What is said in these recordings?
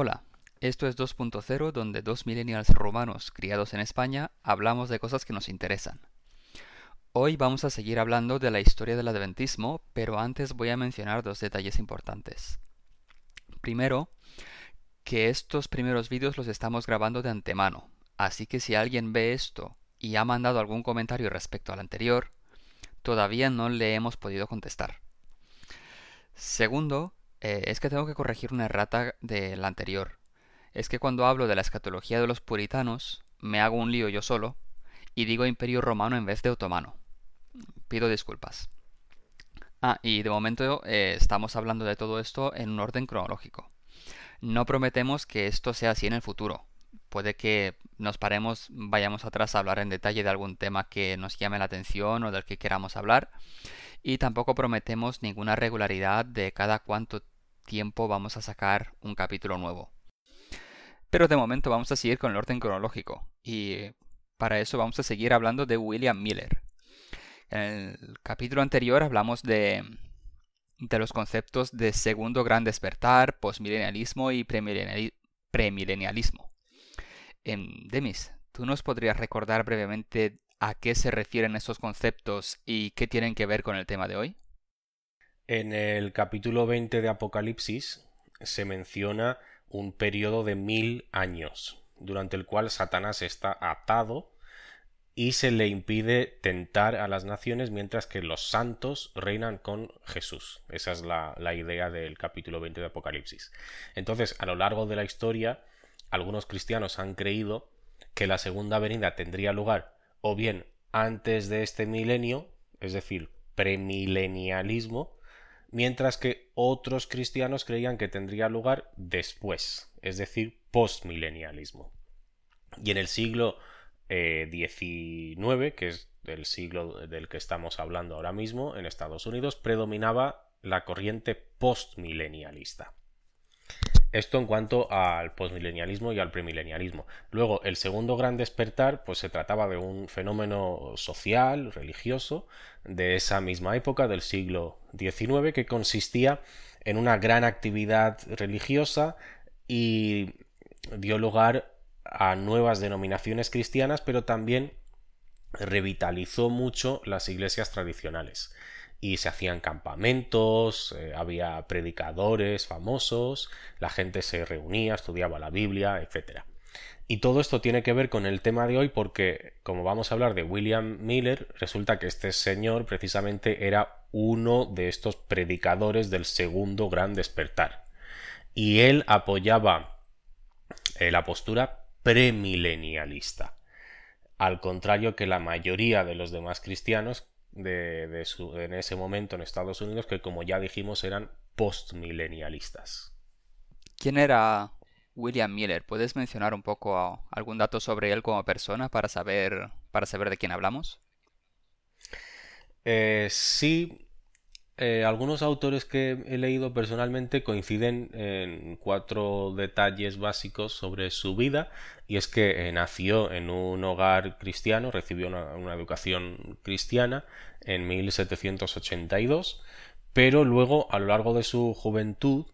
Hola, esto es 2.0 donde dos millennials romanos criados en España hablamos de cosas que nos interesan. Hoy vamos a seguir hablando de la historia del adventismo, pero antes voy a mencionar dos detalles importantes. Primero, que estos primeros vídeos los estamos grabando de antemano, así que si alguien ve esto y ha mandado algún comentario respecto al anterior, todavía no le hemos podido contestar. Segundo, eh, es que tengo que corregir una errata del anterior. Es que cuando hablo de la escatología de los puritanos, me hago un lío yo solo y digo imperio romano en vez de otomano. Pido disculpas. Ah, y de momento eh, estamos hablando de todo esto en un orden cronológico. No prometemos que esto sea así en el futuro. Puede que nos paremos, vayamos atrás a hablar en detalle de algún tema que nos llame la atención o del que queramos hablar. Y tampoco prometemos ninguna regularidad de cada cuánto tiempo vamos a sacar un capítulo nuevo. Pero de momento vamos a seguir con el orden cronológico y para eso vamos a seguir hablando de William Miller. En el capítulo anterior hablamos de, de los conceptos de segundo gran despertar, postmilenialismo y premilenialismo. En Demis, ¿tú nos podrías recordar brevemente a qué se refieren esos conceptos y qué tienen que ver con el tema de hoy? En el capítulo 20 de Apocalipsis se menciona un periodo de mil años, durante el cual Satanás está atado y se le impide tentar a las naciones mientras que los santos reinan con Jesús. Esa es la, la, idea del capítulo 20 de Apocalipsis. Entonces, a lo largo de la historia, algunos cristianos han creído que la segunda venida tendría lugar o bien antes de este milenio, es decir, premilenialismo, mientras que otros cristianos creían que tendría lugar después, es decir, postmilenialismo. Y en el siglo XIX, eh, que es el siglo del que estamos hablando ahora mismo, en Estados Unidos, predominaba la corriente postmilenialista. Esto en cuanto al postmilenialismo y al premilenialismo. Luego, el segundo gran despertar, pues se trataba de un fenómeno social, religioso, de esa misma época, del siglo XIX, que consistía en una gran actividad religiosa y dio lugar a nuevas denominaciones cristianas, pero también revitalizó mucho las iglesias tradicionales y se hacían campamentos, eh, había predicadores famosos, la gente se reunía, estudiaba la Biblia, etc. Y todo esto tiene que ver con el tema de hoy porque, como vamos a hablar de William Miller, resulta que este señor precisamente era uno de estos predicadores del segundo gran despertar. Y él apoyaba eh, la postura premilenialista. Al contrario que la mayoría de los demás cristianos de, su, en ese momento en Estados Unidos que, como ya dijimos, eran postmilenialistas. ¿Quién era William Miller? ¿Puedes mencionar un poco algún dato sobre él como persona para saber, para saber de quién hablamos? Eh, sí, eh, algunos autores que he leído personalmente coinciden en cuatro detalles básicos sobre su vida y es que eh, nació en un hogar cristiano, recibió una, educación cristiana en 1782, pero luego a lo largo de su juventud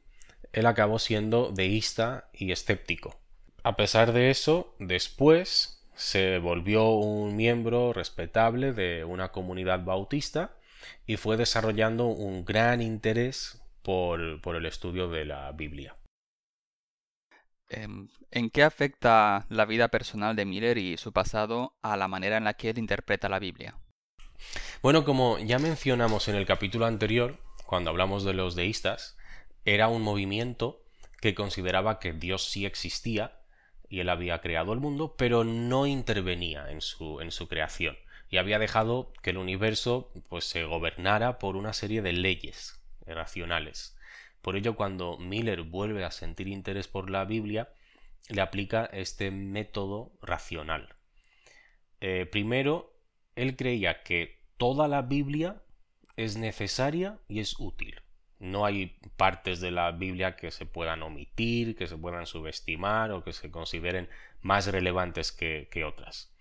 él acabó siendo deísta y escéptico. A pesar de eso, después se volvió un miembro respetable de una comunidad bautista y fue desarrollando un gran interés por, el estudio de la Biblia. Em, ¿En qué afecta la vida personal de Miller y su pasado a la manera en la que él interpreta la Biblia? Bueno, como ya mencionamos en el capítulo anterior, cuando hablamos de los deístas, era un movimiento que consideraba que Dios sí existía y él había creado el mundo, pero no intervenía en su, en su creación y había dejado que el universo pues se gobernara por una serie de leyes racionales. Por ello, cuando Miller vuelve a sentir interés por la Biblia, le aplica este método racional. Eh, primero, él creía que toda la Biblia es necesaria y es útil. No hay partes de la Biblia que se puedan omitir, que se puedan subestimar o que se consideren más relevantes que otras.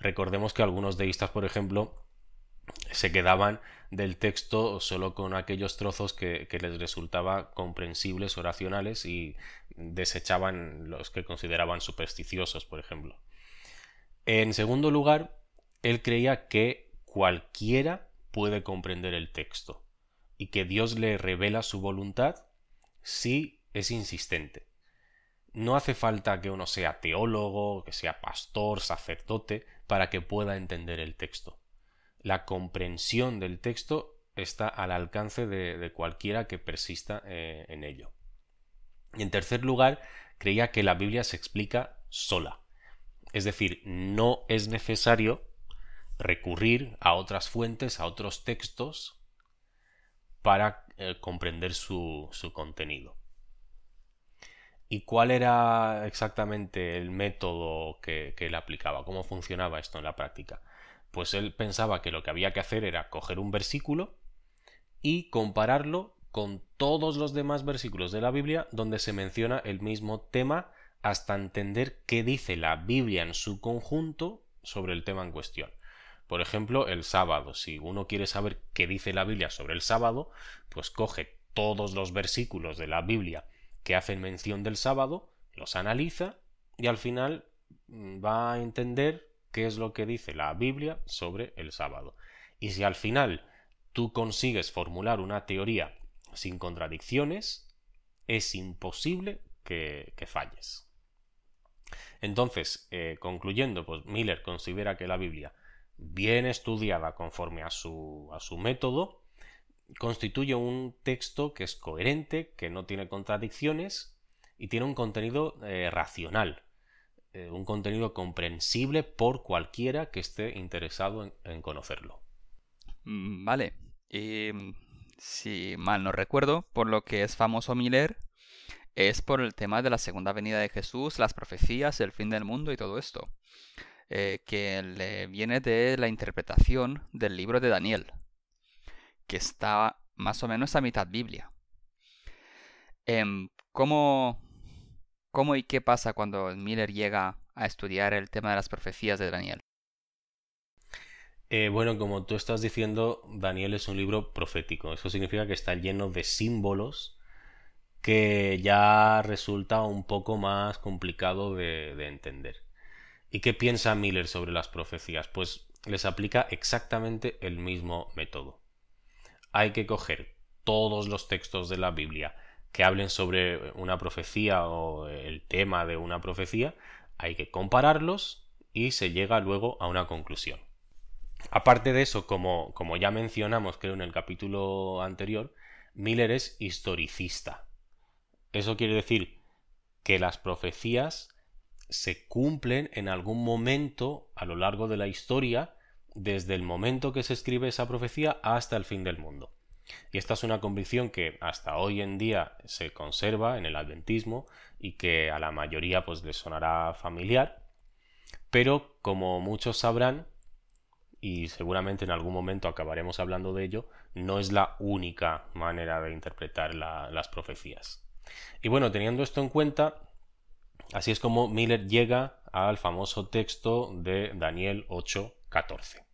Recordemos que algunos deístas, por ejemplo, se quedaban del texto solo con aquellos trozos que, les resultaba comprensibles o racionales y desechaban los que consideraban supersticiosos, por ejemplo. En segundo lugar, él creía que cualquiera puede comprender el texto y que Dios le revela su voluntad si es insistente. No hace falta que uno sea teólogo, que sea pastor, sacerdote, para que pueda entender el texto la comprensión del texto está al alcance de, cualquiera que persista eh, en ello. Y en tercer lugar, creía que la Biblia se explica sola. Es decir, no es necesario recurrir a otras fuentes, a otros textos, para eh, comprender su, contenido. ¿Y cuál era exactamente el método que, que él aplicaba? ¿Cómo funcionaba esto en la práctica? pues él pensaba que lo que había que hacer era coger un versículo y compararlo con todos los demás versículos de la Biblia donde se menciona el mismo tema hasta entender qué dice la Biblia en su conjunto sobre el tema en cuestión. Por ejemplo, el sábado. Si uno quiere saber qué dice la Biblia sobre el sábado, pues coge todos los versículos de la Biblia que hacen mención del sábado, los analiza y al final mm, va a entender qué es lo que dice la Biblia sobre el sábado. Y si al final tú consigues formular una teoría sin contradicciones, es imposible que, falles. Entonces, eh, concluyendo, pues Miller considera que la Biblia, bien estudiada conforme a su, a su método, constituye un texto que es coherente, que no tiene contradicciones y tiene un contenido eh, racional, eh, un contenido comprensible por cualquiera que esté interesado en, conocerlo. Mm, vale. Y, si mal no recuerdo, por lo que es famoso Miller, es por el tema de la segunda venida de Jesús, las profecías, el fin del mundo y todo esto. Eh, que le viene de la interpretación del libro de Daniel, que está más o menos a mitad Biblia. Em, ¿Cómo ¿Cómo y qué pasa cuando Miller llega a estudiar el tema de las profecías de Daniel? Eh, bueno, como tú estás diciendo, Daniel es un libro profético. Eso significa que está lleno de símbolos que ya resulta un poco más complicado de entender. ¿Y qué piensa Miller sobre las profecías? Pues les aplica exactamente el mismo método. Hay que coger todos los textos de la Biblia que hablen sobre una profecía o el tema de una profecía, hay que compararlos y se llega luego a una conclusión. Aparte de eso, como, como ya mencionamos creo en el capítulo anterior, Miller es historicista. Eso quiere decir que las profecías se cumplen en algún momento a lo largo de la historia, desde el momento que se escribe esa profecía hasta el fin del mundo. Y esta es una convicción que hasta hoy en día se conserva en el adventismo y que a la mayoría pues les sonará familiar, pero como muchos sabrán, y seguramente en algún momento acabaremos hablando de ello, no es la única manera de interpretar las profecías. Y bueno, teniendo esto en cuenta, así es como Miller llega al famoso texto de Daniel 8:14,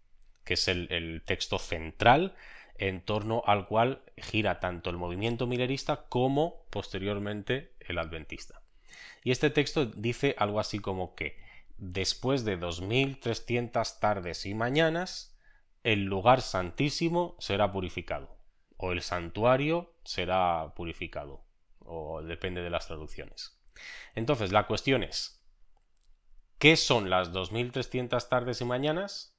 que es el texto central en torno al cual gira tanto el movimiento millerista como posteriormente el adventista. Y este texto dice algo así como que después de 2300 tardes y mañanas, el lugar santísimo será purificado, o el santuario será purificado, o depende de las traducciones. Entonces, la cuestión es, ¿qué son las 2300 tardes y mañanas?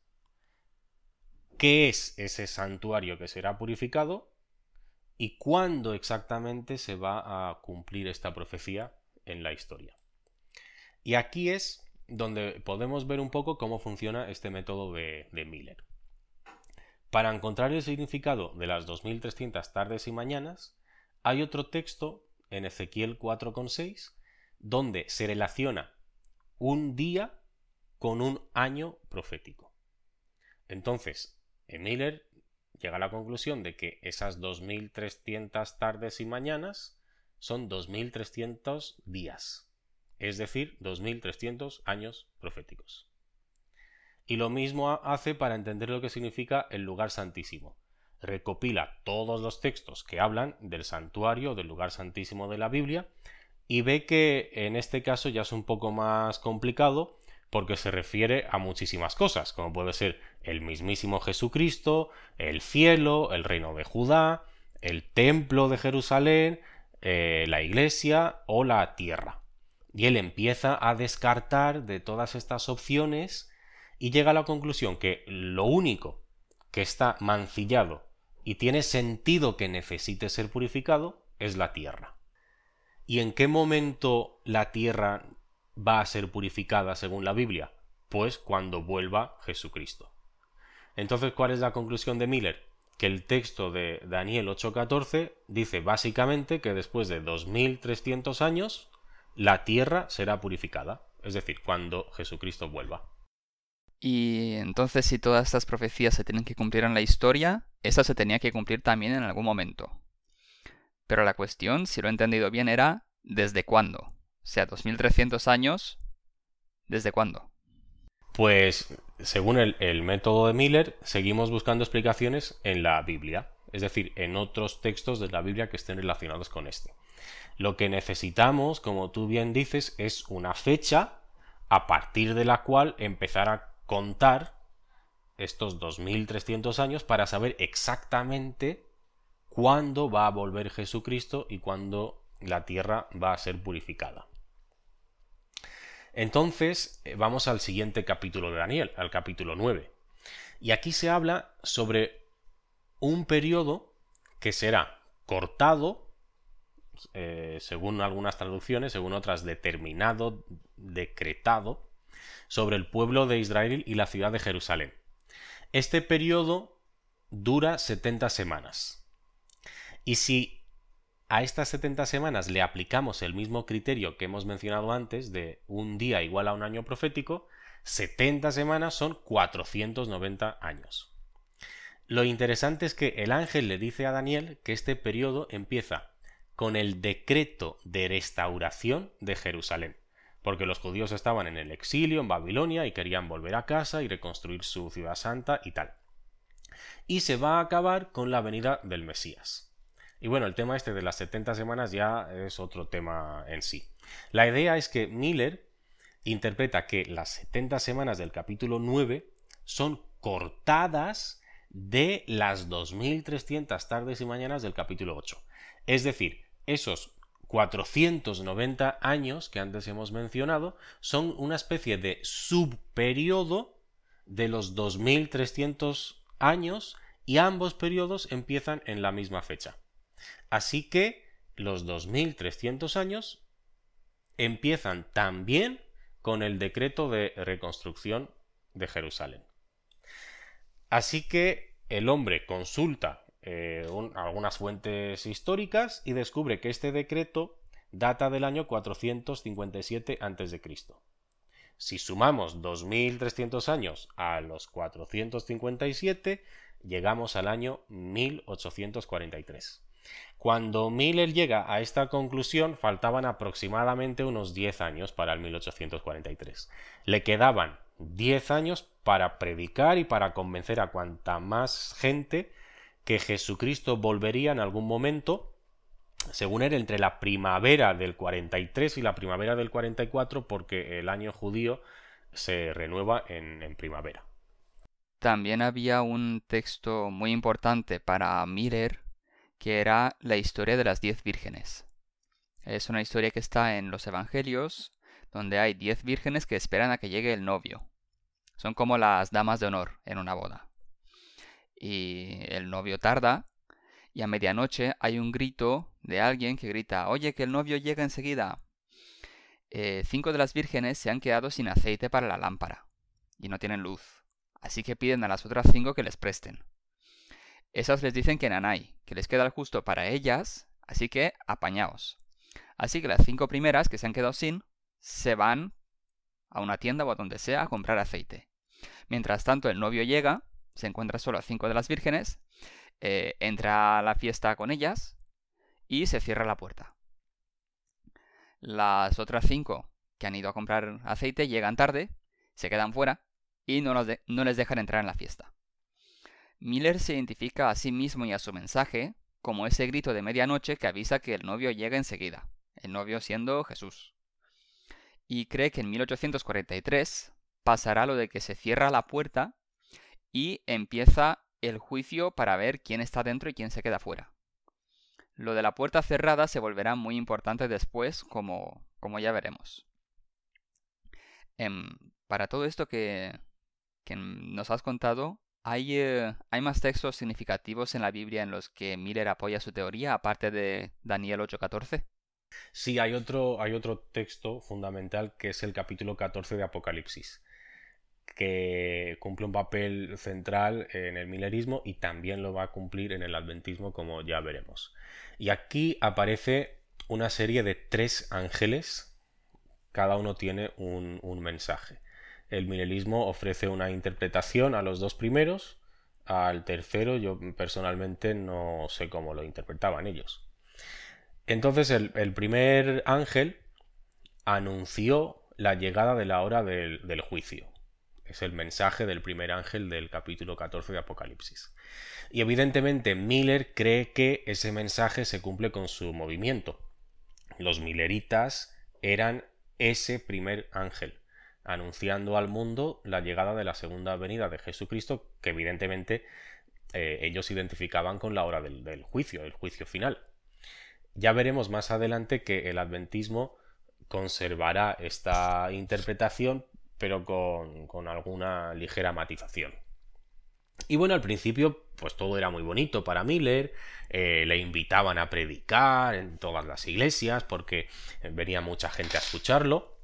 Qué es ese santuario que será purificado y cuándo exactamente se va a cumplir esta profecía en la historia. Y aquí es donde podemos ver un poco cómo funciona este método de, Miller. Para encontrar el significado de las 2300 tardes y mañanas, hay otro texto en Ezequiel 4,6 donde se relaciona un día con un año profético. Entonces, Miller llega a la conclusión de que esas 2.300 tardes y mañanas son 2.300 días, es decir, 2.300 años proféticos. Y lo mismo hace para entender lo que significa el lugar santísimo. Recopila todos los textos que hablan del santuario, del lugar santísimo de la Biblia, y ve que en este caso ya es un poco más complicado porque se refiere a muchísimas cosas, como puede ser el mismísimo Jesucristo, el cielo, el reino de Judá, el templo de Jerusalén, eh, la iglesia o la tierra. Y él empieza a descartar de todas estas opciones y llega a la conclusión que lo único que está mancillado y tiene sentido que necesite ser purificado es la tierra. ¿Y en qué momento la tierra va a ser purificada según la Biblia? Pues cuando vuelva Jesucristo. Entonces, ¿cuál es la conclusión de Miller? Que el texto de Daniel 8:14 dice básicamente que después de 2300 años la tierra será purificada, es decir, cuando Jesucristo vuelva. Y entonces si todas estas profecías se tienen que cumplir en la historia, esa se tenía que cumplir también en algún momento. Pero la cuestión, si lo he entendido bien, era ¿desde cuándo? O sea, 2300 años, ¿desde cuándo? Pues, según el, el, método de Miller, seguimos buscando explicaciones en la Biblia, es decir, en otros textos de la Biblia que estén relacionados con este. Lo que necesitamos, como tú bien dices, es una fecha a partir de la cual empezar a contar estos 2300 años para saber exactamente cuándo va a volver Jesucristo y cuándo la tierra va a ser purificada. Entonces, eh, vamos al siguiente capítulo de Daniel, al capítulo 9. Y aquí se habla sobre un periodo que será cortado, eh, según algunas traducciones, según otras determinado, decretado, sobre el pueblo de Israel y la ciudad de Jerusalén. Este periodo dura 70 semanas. Y si a estas 70 semanas le aplicamos el mismo criterio que hemos mencionado antes de un día igual a un año profético, 70 semanas son 490 años. Lo interesante es que el ángel le dice a Daniel que este periodo empieza con el decreto de restauración de Jerusalén porque los judíos estaban en el exilio en Babilonia y querían volver a casa y reconstruir su ciudad santa y tal. Y se va a acabar con la venida del Mesías. Y bueno, el tema este de las 70 semanas ya es otro tema en sí. La idea es que Miller interpreta que las 70 semanas del capítulo 9 son cortadas de las 2300 tardes y mañanas del capítulo 8. Es decir, esos 490 años que antes hemos mencionado son una especie de subperiodo de los 2300 años y ambos periodos empiezan en la misma fecha. Así que los 2300 años empiezan también con el decreto de reconstrucción de Jerusalén. Así que el hombre consulta eh, algunas fuentes históricas y descubre que este decreto data del año 457 a.C. Si sumamos 2300 años a los 457, llegamos al año 1843. Cuando Miller llega a esta conclusión, faltaban aproximadamente unos 10 años para el 1843. Le quedaban 10 años para predicar y para convencer a cuanta más gente que Jesucristo volvería en algún momento, según él, entre la primavera del 43 y la primavera del 44, porque el año judío se renueva en, en primavera. También había un texto muy importante para Mirer, que era la historia de las diez vírgenes. Es una historia que está en los Evangelios, donde hay diez vírgenes que esperan a que llegue el novio. Son como las damas de honor en una boda y el novio tarda y a medianoche hay un grito de alguien que grita, oye, que el novio llega enseguida. Eh, cinco de las vírgenes se han quedado sin aceite para la lámpara y no tienen luz, así que piden a las otras cinco que les presten. Esas les dicen que nanay, que les queda el justo para ellas, así que apañaos. Así que las cinco primeras que se han quedado sin, se van a una tienda o a donde sea a comprar aceite. Mientras tanto el novio llega se encuentra solo a cinco de las vírgenes, eh, entra a la fiesta con ellas y se cierra la puerta. Las otras cinco que han ido a comprar aceite llegan tarde, se quedan fuera y no, no les dejan entrar en la fiesta. Miller se identifica a sí mismo y a su mensaje como ese grito de medianoche que avisa que el novio llega enseguida, el novio siendo Jesús. Y cree que en 1843 pasará lo de que se cierra la puerta y empieza el juicio para ver quién está dentro y quién se queda fuera. Lo de la puerta cerrada se volverá muy importante después, como, como ya veremos. Em, para todo esto que, que nos has contado, ¿hay, eh, ¿hay más textos significativos en la Biblia en los que Miller apoya su teoría, aparte de Daniel 8:14? Sí, hay otro, hay otro texto fundamental que es el capítulo 14 de Apocalipsis que cumple un papel central en el milerismo y también lo va a cumplir en el adventismo como ya veremos. Y aquí aparece una serie de tres ángeles, cada uno tiene un, mensaje. El milerismo ofrece una interpretación a los dos primeros, al tercero yo personalmente no sé cómo lo interpretaban ellos. Entonces el, primer ángel anunció la llegada de la hora del juicio es el mensaje del primer ángel del capítulo 14 de Apocalipsis. Y evidentemente Miller cree que ese mensaje se cumple con su movimiento. Los milleritas eran ese primer ángel, anunciando al mundo la llegada de la segunda venida de Jesucristo, que evidentemente eh, ellos identificaban con la hora del, juicio, el juicio final. Ya veremos más adelante que el adventismo conservará esta interpretación, pero con, alguna ligera matización. Y bueno, al principio, pues todo era muy bonito para Miller, eh, le invitaban a predicar en todas las iglesias porque venía mucha gente a escucharlo.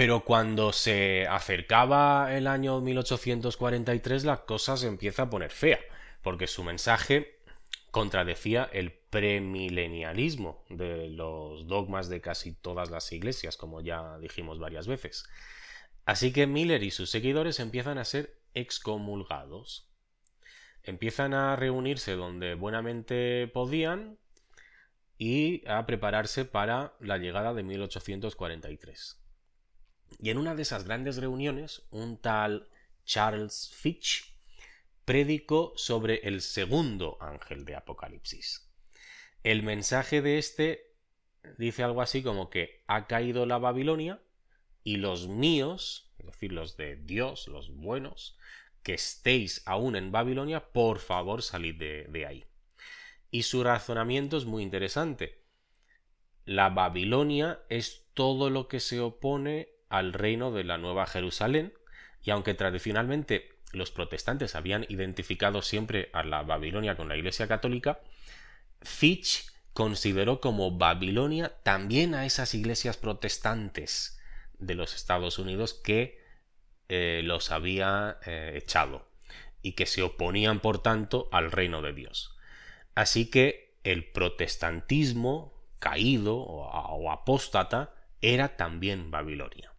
Pero cuando se acercaba el año 1843, la cosa se empieza a poner fea, porque su mensaje contradecía el premilenialismo de los dogmas de casi todas las iglesias, como ya dijimos varias veces. Así que Miller y sus seguidores empiezan a ser excomulgados. Empiezan a reunirse donde buenamente podían y a prepararse para la llegada de 1843. Y en una de esas grandes reuniones, un tal Charles Fitch predicó sobre el segundo ángel de Apocalipsis. El mensaje de este dice algo así como que ha caído la Babilonia y los míos, es decir, los de Dios, los buenos, que estéis aún en Babilonia, por favor salid de, ahí. Y su razonamiento es muy interesante. La Babilonia es todo lo que se opone al reino de la Nueva Jerusalén, y aunque tradicionalmente los protestantes habían identificado siempre a la Babilonia con la Iglesia Católica, Fitch consideró como Babilonia también a esas iglesias protestantes de los Estados Unidos que eh, los había eh, echado y que se oponían por tanto al reino de Dios. Así que el protestantismo caído o, apóstata era también Babilonia.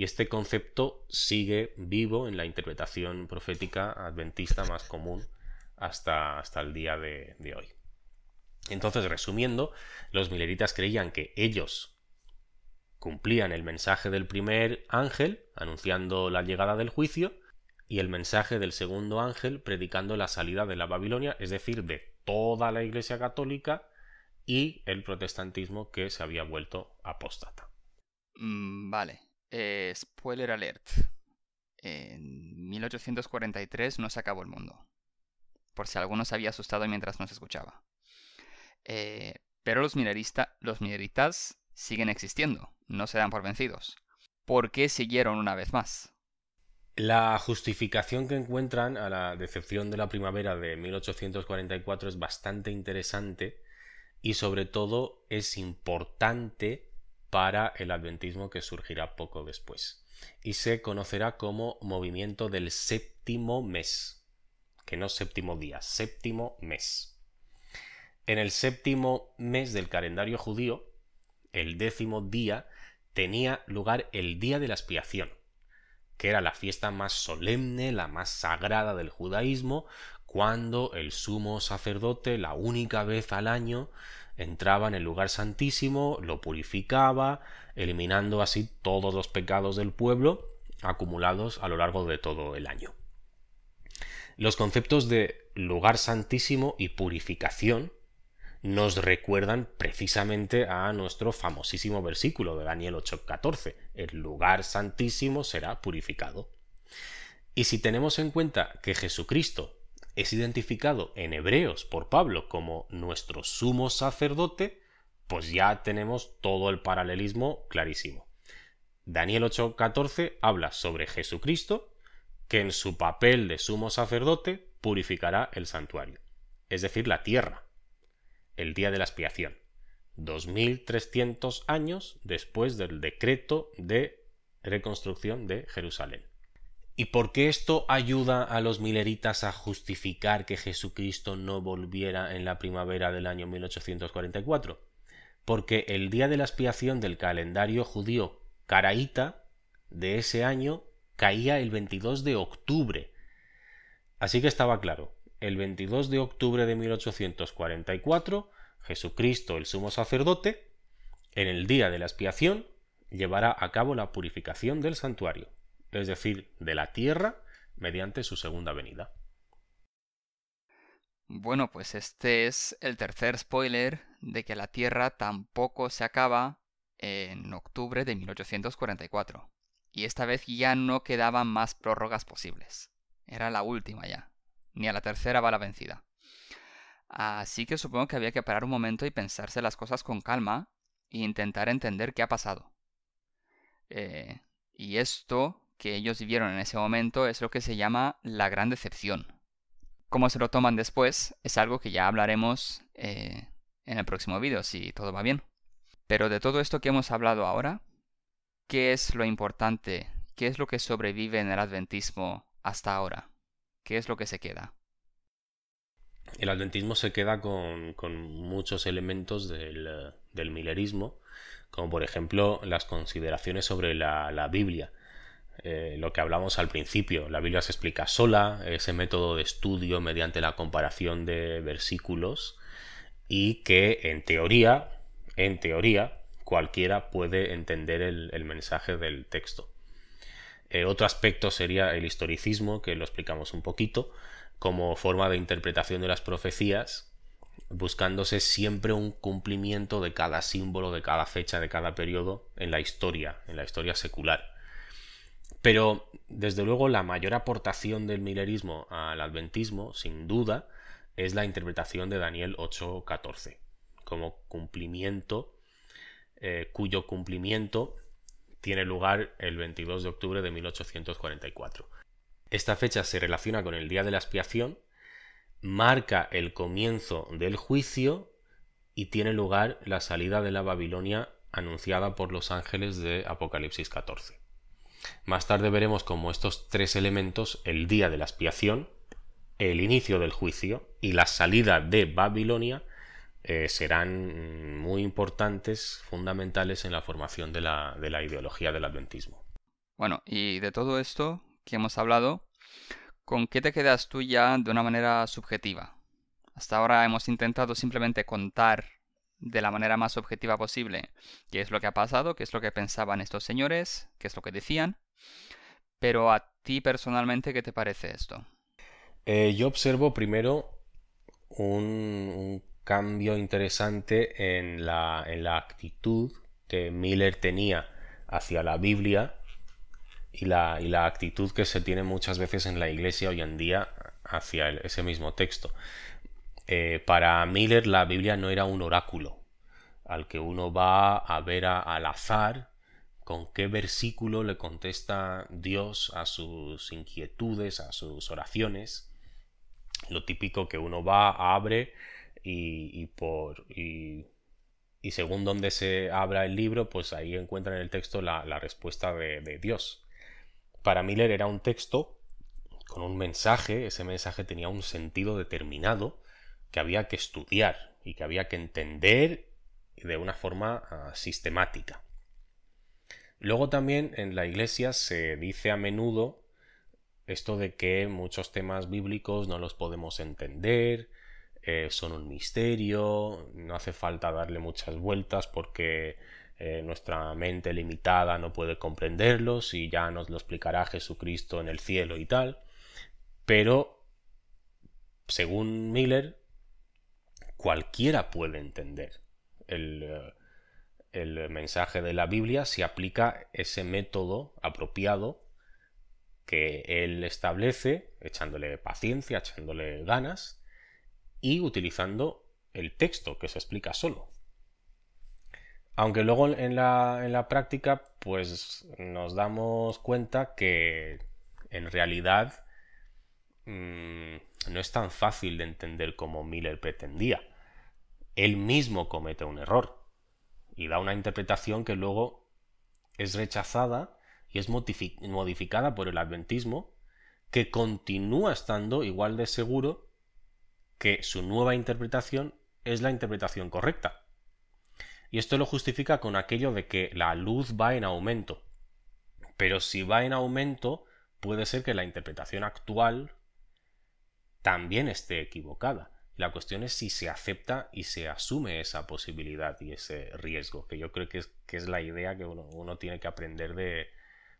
Y este concepto sigue vivo en la interpretación profética adventista más común hasta, hasta el día de, hoy. Entonces, resumiendo, los mileritas creían que ellos cumplían el mensaje del primer ángel, anunciando la llegada del juicio, y el mensaje del segundo ángel, predicando la salida de la Babilonia, es decir, de toda la Iglesia católica y el protestantismo que se había vuelto apóstata. Mm, vale. Eh, spoiler alert. En 1843 no se acabó el mundo. Por si alguno se había asustado mientras nos escuchaba. Eh, pero los, los mineritas siguen existiendo no se dan por vencidos. ¿Por qué siguieron una vez más? La justificación que encuentran a la decepción de la primavera de 1844 es bastante interesante y sobre todo es importante para el adventismo que surgirá poco después y se conocerá como movimiento del séptimo mes, que no séptimo día, séptimo mes. En el séptimo mes del calendario judío, el décimo día tenía lugar el día de la expiación, que era la fiesta más solemne, la más sagrada del judaísmo, cuando el sumo sacerdote, la única vez al año, entraba en el lugar santísimo, lo purificaba, eliminando así todos los pecados del pueblo, acumulados a lo largo de todo el año. Los conceptos de lugar santísimo y purificación nos recuerdan precisamente a nuestro famosísimo versículo de Daniel 8:14. El lugar santísimo será purificado. Y si tenemos en cuenta que Jesucristo es identificado en Hebreos por Pablo como nuestro sumo sacerdote, pues ya tenemos todo el paralelismo clarísimo. Daniel 8:14 habla sobre Jesucristo, que en su papel de sumo sacerdote purificará el santuario, es decir, la tierra, el día de la expiación, 2300 años después del decreto de reconstrucción de Jerusalén. ¿Y por qué esto ayuda a los mileritas a justificar que Jesucristo no volviera en la primavera del año 1844? Porque el día de la expiación del calendario judío caraíta de ese año caía el 22 de octubre. Así que estaba claro, el 22 de octubre de 1844, Jesucristo el sumo sacerdote, en el día de la expiación, llevará a cabo la purificación del santuario es decir, de la tierra, mediante su segunda venida. Bueno, pues este es el tercer spoiler de que la Tierra tampoco se acaba en octubre de 1844. Y esta vez ya no quedaban más prórrogas posibles. Era la última ya. Ni a la tercera va la vencida. Así que supongo que había que parar un momento y pensarse las cosas con calma e intentar entender qué ha pasado. Eh, y esto que ellos vivieron en ese momento es lo que se llama la gran decepción. Cómo se lo toman después es algo que ya hablaremos eh, en el próximo vídeo, si todo va bien. Pero de todo esto que hemos hablado ahora, ¿qué es lo importante? ¿Qué es lo que sobrevive en el adventismo hasta ahora? ¿Qué es lo que se queda? El adventismo se queda con, muchos elementos del, del, milerismo, como por ejemplo las consideraciones sobre la, la Biblia eh, lo que hablamos al principio. La Biblia se explica sola, ese método de estudio mediante la comparación de versículos y que en teoría, en teoría, cualquiera puede entender el, mensaje del texto. Eh, otro aspecto sería el historicismo, que lo explicamos un poquito, como forma de interpretación de las profecías, buscándose siempre un cumplimiento de cada símbolo, de cada fecha, de cada periodo en la historia, en la historia secular. Pero, desde luego, la mayor aportación del milerismo al adventismo, sin duda, es la interpretación de Daniel 8:14, como cumplimiento, eh, cuyo cumplimiento tiene lugar el 22 de octubre de 1844. Esta fecha se relaciona con el día de la expiación, marca el comienzo del juicio y tiene lugar la salida de la Babilonia anunciada por los ángeles de Apocalipsis 14. Más tarde veremos cómo estos tres elementos, el día de la expiación, el inicio del juicio y la salida de Babilonia, eh, serán muy importantes, fundamentales en la formación de la, de la ideología del adventismo. Bueno, y de todo esto que hemos hablado, ¿con qué te quedas tú ya de una manera subjetiva? Hasta ahora hemos intentado simplemente contar de la manera más objetiva posible qué es lo que ha pasado, qué es lo que pensaban estos señores, qué es lo que decían. Pero a ti personalmente, ¿qué te parece esto? Eh, yo observo primero un, cambio interesante en la, en la, actitud que Miller tenía hacia la Biblia y la, y la, actitud que se tiene muchas veces en la iglesia hoy en día hacia ese mismo texto. Eh, para Miller la Biblia no era un oráculo al que uno va a ver al azar con qué versículo le contesta Dios a sus inquietudes, a sus oraciones. Lo típico que uno va, abre y, por y, según donde se abra el libro, pues ahí encuentra en el texto la, respuesta de Dios. Para Miller era un texto con un mensaje, ese mensaje tenía un sentido determinado que había que estudiar y que había que entender de una forma ah, sistemática. Luego también en la iglesia se dice a menudo esto de que muchos temas bíblicos no los podemos entender, eh, son un misterio, no hace falta darle muchas vueltas porque eh, nuestra mente limitada no puede comprenderlos y ya nos lo explicará Jesucristo en el cielo y tal. Pero, según Miller, cualquiera puede entender el, eh, el mensaje de la Biblia si aplica ese método apropiado que él establece, echándole paciencia, echándole ganas y utilizando el texto que se explica solo. Aunque luego en la, en la práctica pues nos damos cuenta que en realidad mm, no es tan fácil de entender como Miller pretendía. Él mismo comete un error y da una interpretación que luego es rechazada y es modificada por el adventismo, que continúa estando igual de seguro que su nueva interpretación es la interpretación correcta. Y esto lo justifica con aquello de que la luz va en aumento. Pero si va en aumento, puede ser que la interpretación actual también esté equivocada. La cuestión es si se acepta y se asume esa posibilidad y ese riesgo, que yo creo que es, que es la idea que uno, tiene que aprender de,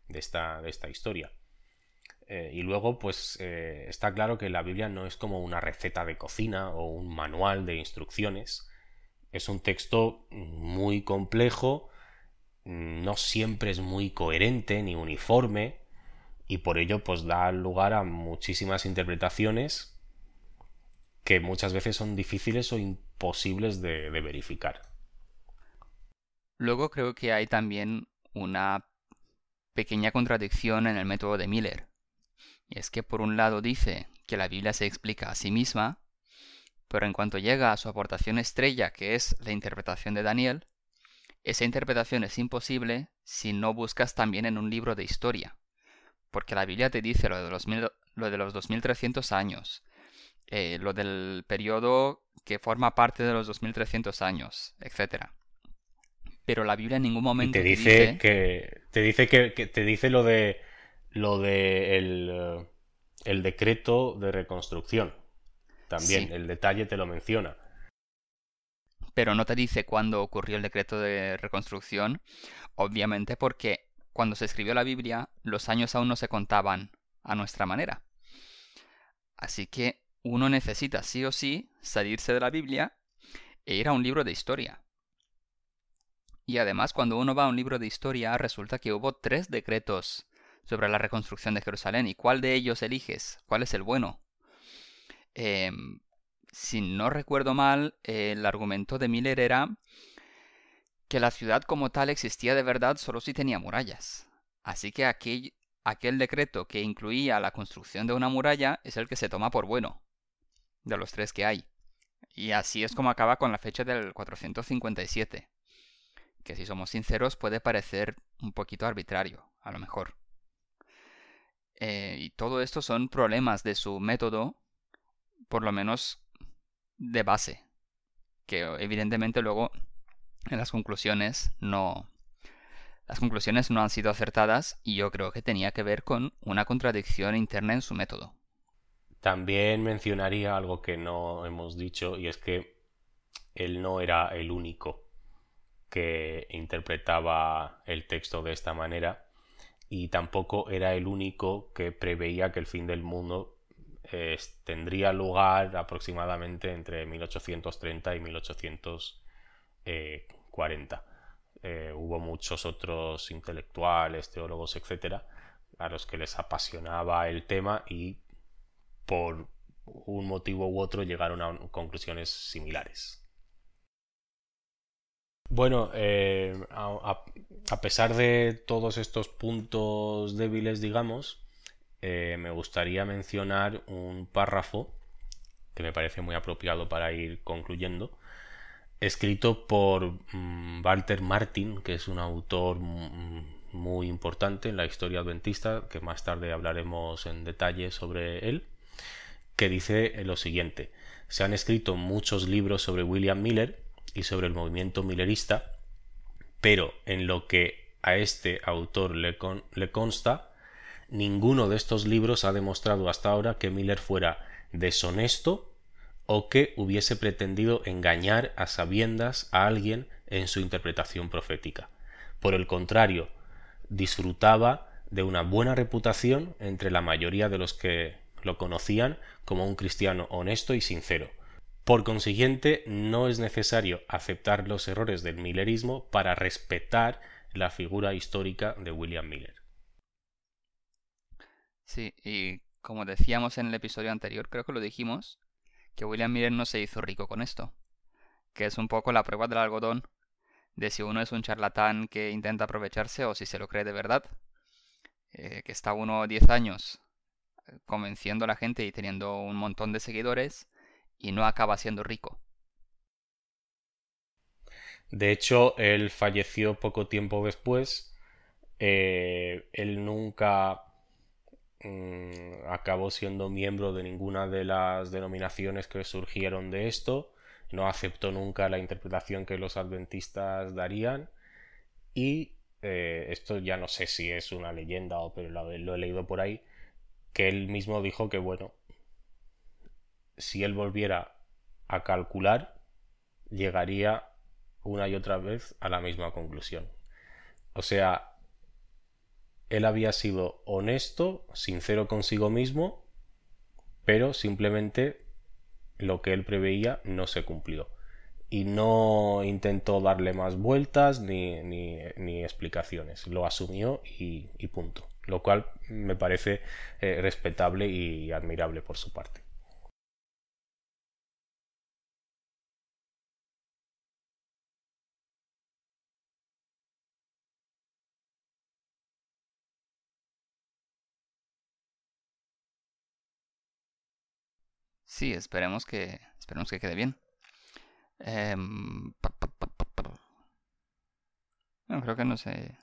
esta, de esta, historia. Eh, y luego, pues eh, está claro que la Biblia no es como una receta de cocina o un manual de instrucciones. Es un texto muy complejo, no siempre es muy coherente ni uniforme, y por ello pues da lugar a muchísimas interpretaciones que muchas veces son difíciles o imposibles de, verificar. Luego creo que hay también una pequeña contradicción en el método de Miller. Y es que por un lado dice que la Biblia se explica a sí misma, pero en cuanto llega a su aportación estrella, que es la interpretación de Daniel, esa interpretación es imposible si no buscas también en un libro de historia, porque la Biblia te dice lo de los, lo de los 2300 años, eh, lo del periodo que forma parte de los 2300 años, etc. Pero la Biblia en ningún momento te dice, que te dice que, te dice lo de lo de el, el decreto de reconstrucción. También el detalle te lo menciona. Pero no te dice cuándo ocurrió el decreto de reconstrucción, obviamente porque cuando se escribió la Biblia los años aún no se contaban a nuestra manera. Así que uno necesita sí o sí salirse de la Biblia e ir a un libro de historia. Y además cuando uno va a un libro de historia resulta que hubo tres decretos sobre la reconstrucción de Jerusalén. ¿Y cuál de ellos eliges? ¿Cuál es el bueno? Em, si no recuerdo mal, el argumento de Miller era que la ciudad como tal existía de verdad solo si tenía murallas. Así que aquel, aquel decreto que incluía la construcción de una muralla es el que se toma por bueno de los tres que hay. Y así es como acaba con la fecha del 457, que si somos sinceros puede parecer un poquito arbitrario, a lo mejor. Eh, y todo esto son problemas de su método, por lo menos de base, que evidentemente luego en las conclusiones no... Las conclusiones no han sido acertadas y yo creo que tenía que ver con una contradicción interna en su método. También mencionaría algo que no hemos dicho y es que él no era el único que interpretaba el texto de esta manera y tampoco era el único que preveía que el fin del mundo tendría lugar aproximadamente entre 1830 y 1840. Eh, hubo muchos otros intelectuales, teólogos, etcétera, a los que les apasionaba el tema y por un motivo u otro llegaron a conclusiones similares. Bueno, eh, a, pesar de todos estos puntos débiles, digamos, eh, me gustaría mencionar un párrafo que me parece muy apropiado para ir concluyendo, escrito por mm, Walter Martin, que es un autor mm, muy importante en la historia adventista, que más tarde hablaremos en detalle sobre él que dice lo siguiente. Se han escrito muchos libros sobre William Miller y sobre el movimiento millerista, pero en lo que a este autor le, le consta, ninguno de estos libros ha demostrado hasta ahora que Miller fuera deshonesto o que hubiese pretendido engañar a sabiendas a alguien en su interpretación profética. Por el contrario, disfrutaba de una buena reputación entre la mayoría de los que lo conocían como un cristiano honesto y sincero. Por consiguiente, no es necesario aceptar los errores del millerismo para respetar la figura histórica de William Miller. Sí, y como decíamos en el episodio anterior, creo que lo dijimos, que William Miller no se hizo rico con esto, que es un poco la prueba del algodón de si uno es un charlatán que intenta aprovecharse o si se lo cree de verdad. Eh, que está uno 10 años convenciendo a la gente y teniendo un montón de seguidores y no acaba siendo rico. De hecho, él falleció poco tiempo después. Eh, él nunca mm, acabó siendo miembro de ninguna de las denominaciones que surgieron de esto. No aceptó nunca la interpretación que los adventistas darían. Y eh, esto ya no sé si es una leyenda o pero lo, lo he leído por ahí, que él mismo dijo que bueno, si él volviera a calcular, llegaría una y otra vez a la misma conclusión. O sea, él había sido honesto, sincero consigo mismo, pero simplemente lo que él preveía no se cumplió y no intentó darle más vueltas ni, ni, explicaciones. Lo asumió y, punto. Lo cual me parece eh, respetable y admirable por su parte. Sí, esperemos que, esperemos que quede bien. Em, creo que no sé.